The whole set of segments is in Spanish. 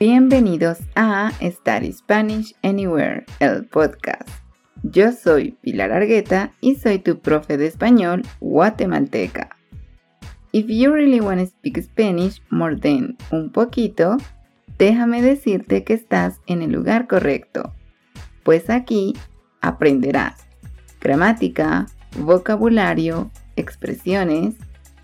Bienvenidos a Study Spanish Anywhere, el podcast. Yo soy Pilar Argueta y soy tu profe de español guatemalteca. If you really want to speak Spanish more than un poquito, déjame decirte que estás en el lugar correcto, pues aquí aprenderás gramática, vocabulario, expresiones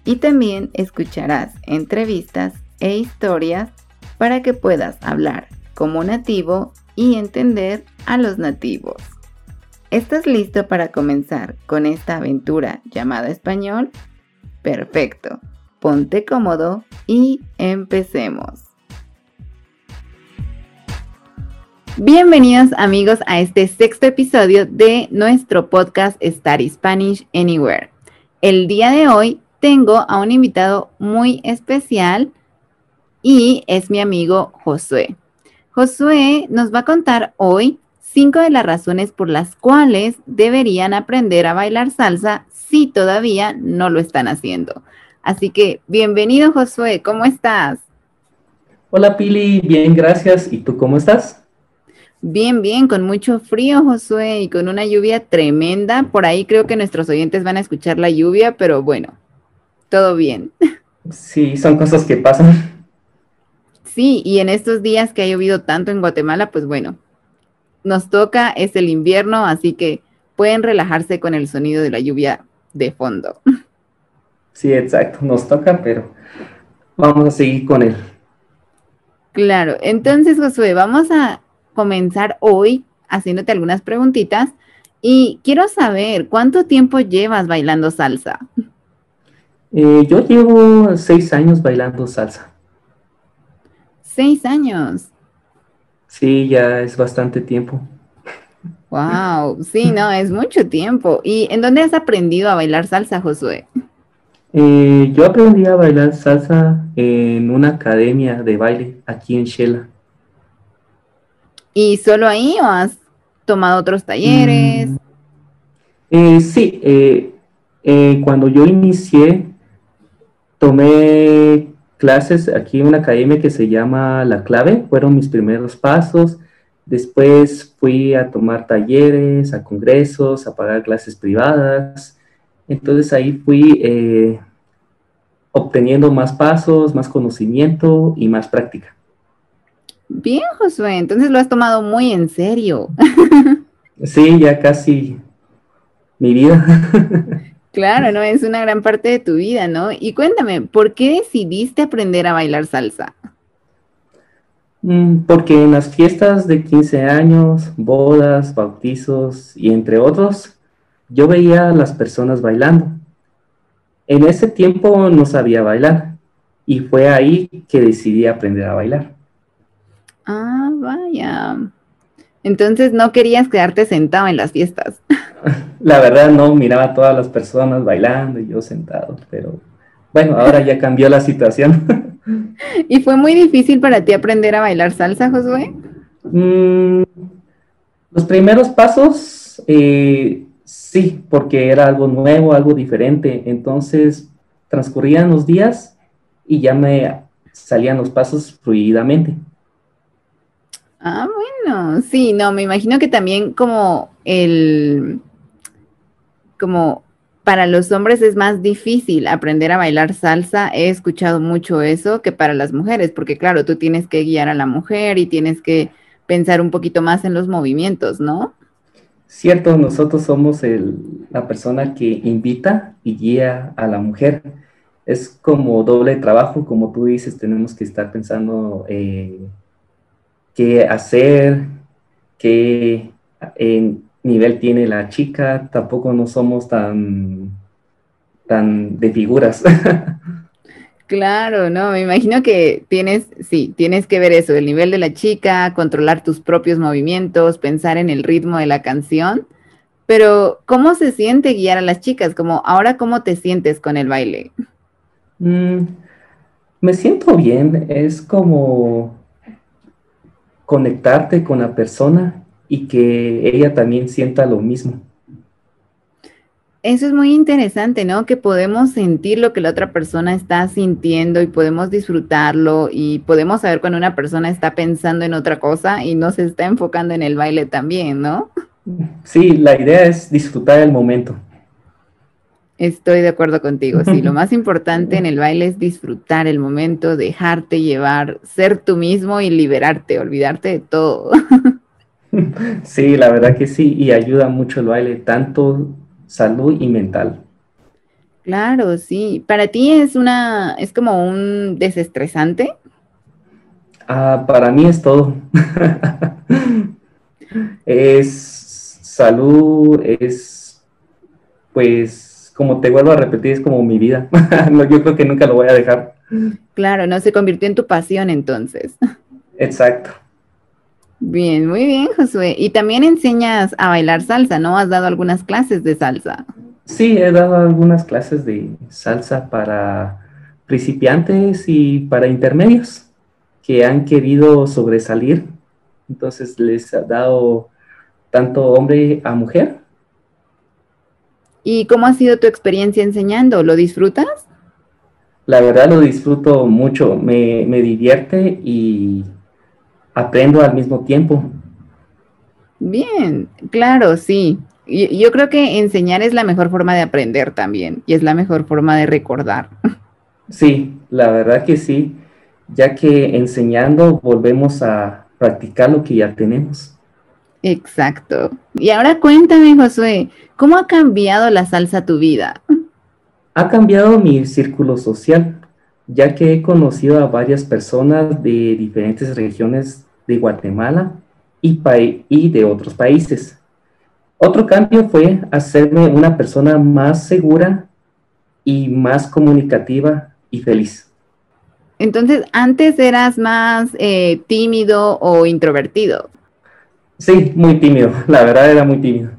y también escucharás entrevistas e historias para que puedas hablar como nativo y entender a los nativos. ¿Estás listo para comenzar con esta aventura llamada español? Perfecto, ponte cómodo y empecemos. Bienvenidos amigos a este sexto episodio de nuestro podcast Study Spanish Anywhere. El día de hoy tengo a un invitado muy especial y es mi amigo Josué. Josué nos va a contar hoy cinco de las razones por las cuales deberían aprender a bailar salsa si todavía no lo están haciendo. Así que bienvenido Josué, ¿cómo estás? Hola Pili, bien, gracias. ¿Y tú cómo estás? Bien, bien, con mucho frío, Josué, y con una lluvia tremenda. Por ahí creo que nuestros oyentes van a escuchar la lluvia, pero bueno, todo bien. Sí, son cosas que pasan. Sí, y en estos días que ha llovido tanto en Guatemala, pues bueno, nos toca, es el invierno, así que pueden relajarse con el sonido de la lluvia de fondo. Sí, exacto, nos toca, pero vamos a seguir con él. Claro, entonces Josué, vamos a comenzar hoy haciéndote algunas preguntitas y quiero saber, ¿cuánto tiempo llevas bailando salsa? Eh, yo llevo seis años bailando salsa. Seis años. Sí, ya es bastante tiempo. Wow, sí, no, es mucho tiempo. ¿Y en dónde has aprendido a bailar salsa, Josué? Eh, yo aprendí a bailar salsa en una academia de baile aquí en Shela. ¿Y solo ahí o has tomado otros talleres? Mm, eh, sí, eh, cuando yo inicié, tomé clases aquí en una academia que se llama La Clave, fueron mis primeros pasos. Después fui a tomar talleres, a congresos, a pagar clases privadas. Entonces ahí fui eh, obteniendo más pasos, más conocimiento y más práctica. Bien, Josué, entonces lo has tomado muy en serio. sí, ya casi mi vida. Claro, ¿no? Es una gran parte de tu vida, ¿no? Y cuéntame, ¿por qué decidiste aprender a bailar salsa? Mm, porque en las fiestas de 15 años, bodas, bautizos y entre otros, yo veía a las personas bailando. En ese tiempo no sabía bailar y fue ahí que decidí aprender a bailar. Ah, vaya. Entonces no querías quedarte sentado en las fiestas. La verdad no miraba a todas las personas bailando y yo sentado, pero bueno, ahora ya cambió la situación. ¿Y fue muy difícil para ti aprender a bailar salsa, Josué? Mm, los primeros pasos, eh, sí, porque era algo nuevo, algo diferente. Entonces transcurrían los días y ya me salían los pasos fluidamente. Ah, bueno, sí, no, me imagino que también como el, como para los hombres es más difícil aprender a bailar salsa, he escuchado mucho eso que para las mujeres, porque claro, tú tienes que guiar a la mujer y tienes que pensar un poquito más en los movimientos, ¿no? Cierto, nosotros somos la persona que invita y guía a la mujer. Es como doble trabajo, como tú dices, tenemos que estar pensando eh, qué hacer, qué nivel tiene la chica, tampoco no somos tan, tan de figuras. Claro, no, me imagino que tienes, sí, tienes que ver eso, el nivel de la chica, controlar tus propios movimientos, pensar en el ritmo de la canción, pero ¿cómo se siente guiar a las chicas? Como ahora, ¿cómo te sientes con el baile? Mm, me siento bien, es como conectarte con la persona y que ella también sienta lo mismo. Eso es muy interesante, ¿no? Que podemos sentir lo que la otra persona está sintiendo y podemos disfrutarlo y podemos saber cuando una persona está pensando en otra cosa y no se está enfocando en el baile también, ¿no? Sí, la idea es disfrutar el momento. Estoy de acuerdo contigo. Sí, lo más importante en el baile es disfrutar el momento, dejarte llevar, ser tú mismo y liberarte, olvidarte de todo. Sí, la verdad que sí, y ayuda mucho el baile, tanto salud y mental. Claro, sí. ¿Para ti es una, es como un desestresante? Ah, para mí es todo. es salud, es, pues, como te vuelvo a repetir, es como mi vida. yo creo que nunca lo voy a dejar. Claro, no se convirtió en tu pasión entonces. Exacto. Bien, muy bien, Josué. Y también enseñas a bailar salsa, ¿no? ¿Has dado algunas clases de salsa? Sí, he dado algunas clases de salsa para principiantes y para intermedios que han querido sobresalir. Entonces les ha dado tanto hombre a mujer. ¿Y cómo ha sido tu experiencia enseñando? ¿Lo disfrutas? La verdad lo disfruto mucho, me, me divierte y aprendo al mismo tiempo. Bien, claro, sí. Yo creo que enseñar es la mejor forma de aprender también y es la mejor forma de recordar. Sí, la verdad que sí, ya que enseñando volvemos a practicar lo que ya tenemos. Exacto. Y ahora cuéntame, Josué, ¿cómo ha cambiado la salsa tu vida? Ha cambiado mi círculo social, ya que he conocido a varias personas de diferentes regiones de Guatemala y, y de otros países. Otro cambio fue hacerme una persona más segura y más comunicativa y feliz. Entonces, antes eras más eh, tímido o introvertido. Sí, muy tímido, la verdad era muy tímido.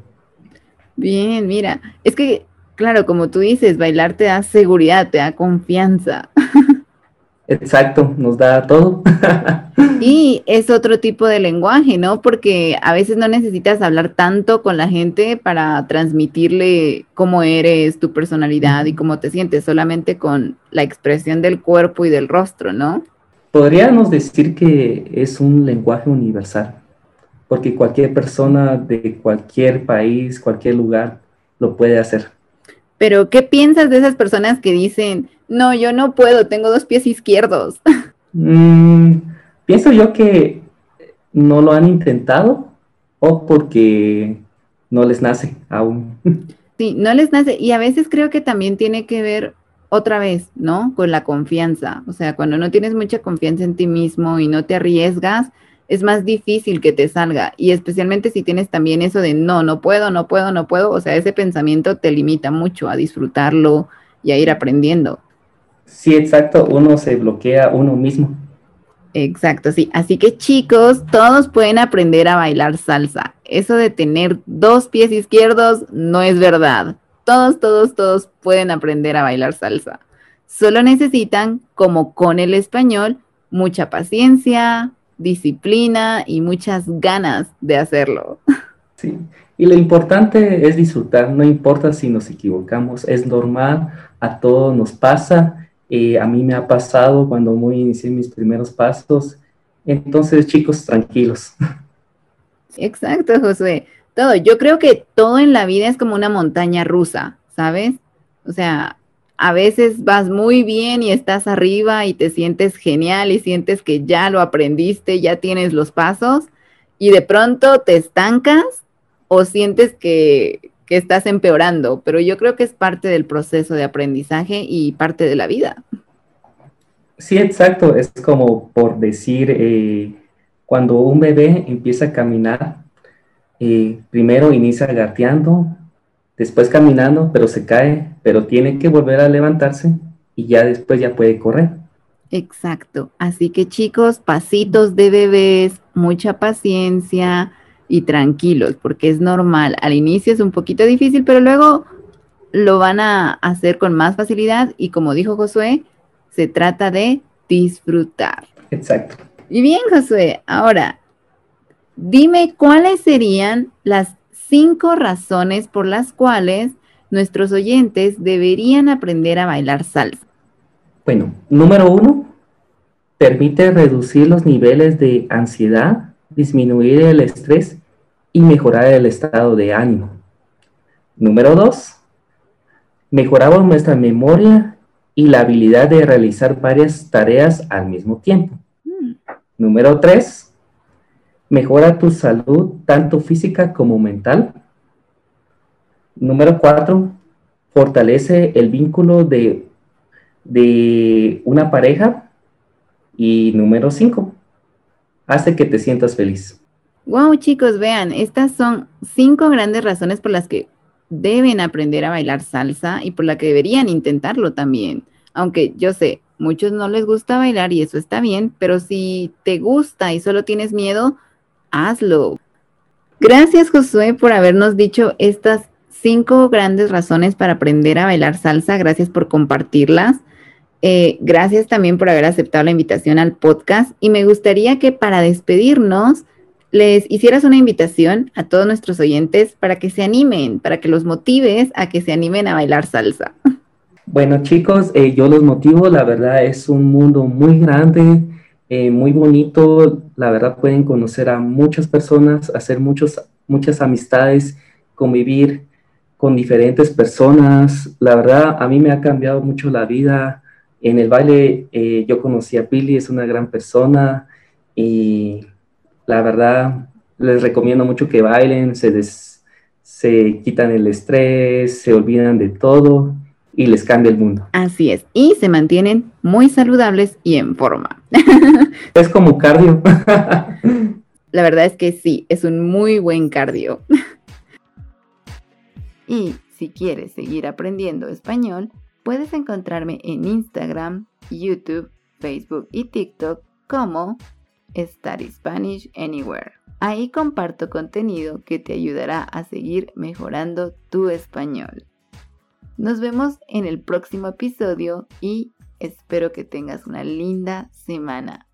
Bien, mira, es que, claro, como tú dices, bailar te da seguridad, te da confianza. Exacto, nos da todo. y es otro tipo de lenguaje, ¿no? Porque a veces no necesitas hablar tanto con la gente para transmitirle cómo eres, tu personalidad y cómo te sientes, solamente con la expresión del cuerpo y del rostro, ¿no? Podríamos decir que es un lenguaje universal, porque cualquier persona de cualquier país, cualquier lugar, lo puede hacer. Pero, ¿qué piensas de esas personas que dicen, no, yo no puedo, tengo dos pies izquierdos. Mm, pienso yo que no lo han intentado o porque no les nace aún. Sí, no les nace. Y a veces creo que también tiene que ver otra vez, ¿no? Con la confianza. O sea, cuando no tienes mucha confianza en ti mismo y no te arriesgas, es más difícil que te salga. Y especialmente si tienes también eso de no, no puedo, no puedo, no puedo. O sea, ese pensamiento te limita mucho a disfrutarlo y a ir aprendiendo. Sí, exacto, uno se bloquea uno mismo. Exacto, sí. Así que chicos, todos pueden aprender a bailar salsa. Eso de tener dos pies izquierdos no es verdad. Todos, todos, todos pueden aprender a bailar salsa. Solo necesitan, como con el español, mucha paciencia, disciplina y muchas ganas de hacerlo. Sí, y lo importante es disfrutar, no importa si nos equivocamos, es normal, a todos nos pasa eh, a mí me ha pasado cuando muy inicié mis primeros pasos. Entonces, chicos, tranquilos. Exacto, Josué. Todo, yo creo que todo en la vida es como una montaña rusa, ¿sabes? O sea, a veces vas muy bien y estás arriba y te sientes genial y sientes que ya lo aprendiste, ya tienes los pasos y de pronto te estancas o sientes que, que estás empeorando, pero yo creo que es parte del proceso de aprendizaje y parte de la vida. Sí, exacto. Es como por decir, eh, cuando un bebé empieza a caminar, eh, primero inicia gateando, después caminando, pero se cae, pero tiene que volver a levantarse y ya después ya puede correr. Exacto. Así que chicos, pasitos de bebés, mucha paciencia, y tranquilos, porque es normal. Al inicio es un poquito difícil, pero luego lo van a hacer con más facilidad y como dijo Josué, se trata de disfrutar. Exacto. Y bien, Josué, ahora, dime cuáles serían las cinco razones por las cuales nuestros oyentes deberían aprender a bailar salsa? Bueno, número uno, permite reducir los niveles de ansiedad, disminuir el estrés y mejorar el estado de ánimo. Número dos, mejoramos nuestra memoria y la habilidad de realizar varias tareas al mismo tiempo. Mm. Número tres, mejora tu salud tanto física como mental. Número cuatro, fortalece el vínculo de, de una pareja. Y número cinco, hace que te sientas feliz. Wow, chicos, vean, estas son cinco grandes razones por las que deben aprender a bailar salsa y por la que deberían intentarlo también. Aunque yo sé, muchos no les gusta bailar y eso está bien, pero si te gusta y solo tienes miedo, hazlo. Gracias Josué por habernos dicho estas cinco grandes razones para aprender a bailar salsa. Gracias por compartirlas. Eh, gracias también por haber aceptado la invitación al podcast y me gustaría que para despedirnos les hicieras una invitación a todos nuestros oyentes para que se animen, para que los motives a que se animen a bailar salsa. Bueno chicos, eh, yo los motivo, la verdad es un mundo muy grande, eh, muy bonito, la verdad pueden conocer a muchas personas, hacer muchos, muchas amistades, convivir con diferentes personas, la verdad a mí me ha cambiado mucho la vida. En el baile eh, yo conocí a Pili, es una gran persona y la verdad, les recomiendo mucho que bailen, se, se quitan el estrés, se olvidan de todo y les cambia el mundo. Así es, y se mantienen muy saludables y en forma. Es como cardio. La verdad es que sí, es un muy buen cardio. Y si quieres seguir aprendiendo español, puedes encontrarme en Instagram, YouTube, Facebook y TikTok como Study Spanish Anywhere. Ahí comparto contenido que te ayudará a seguir mejorando tu español. Nos vemos en el próximo episodio y espero que tengas una linda semana.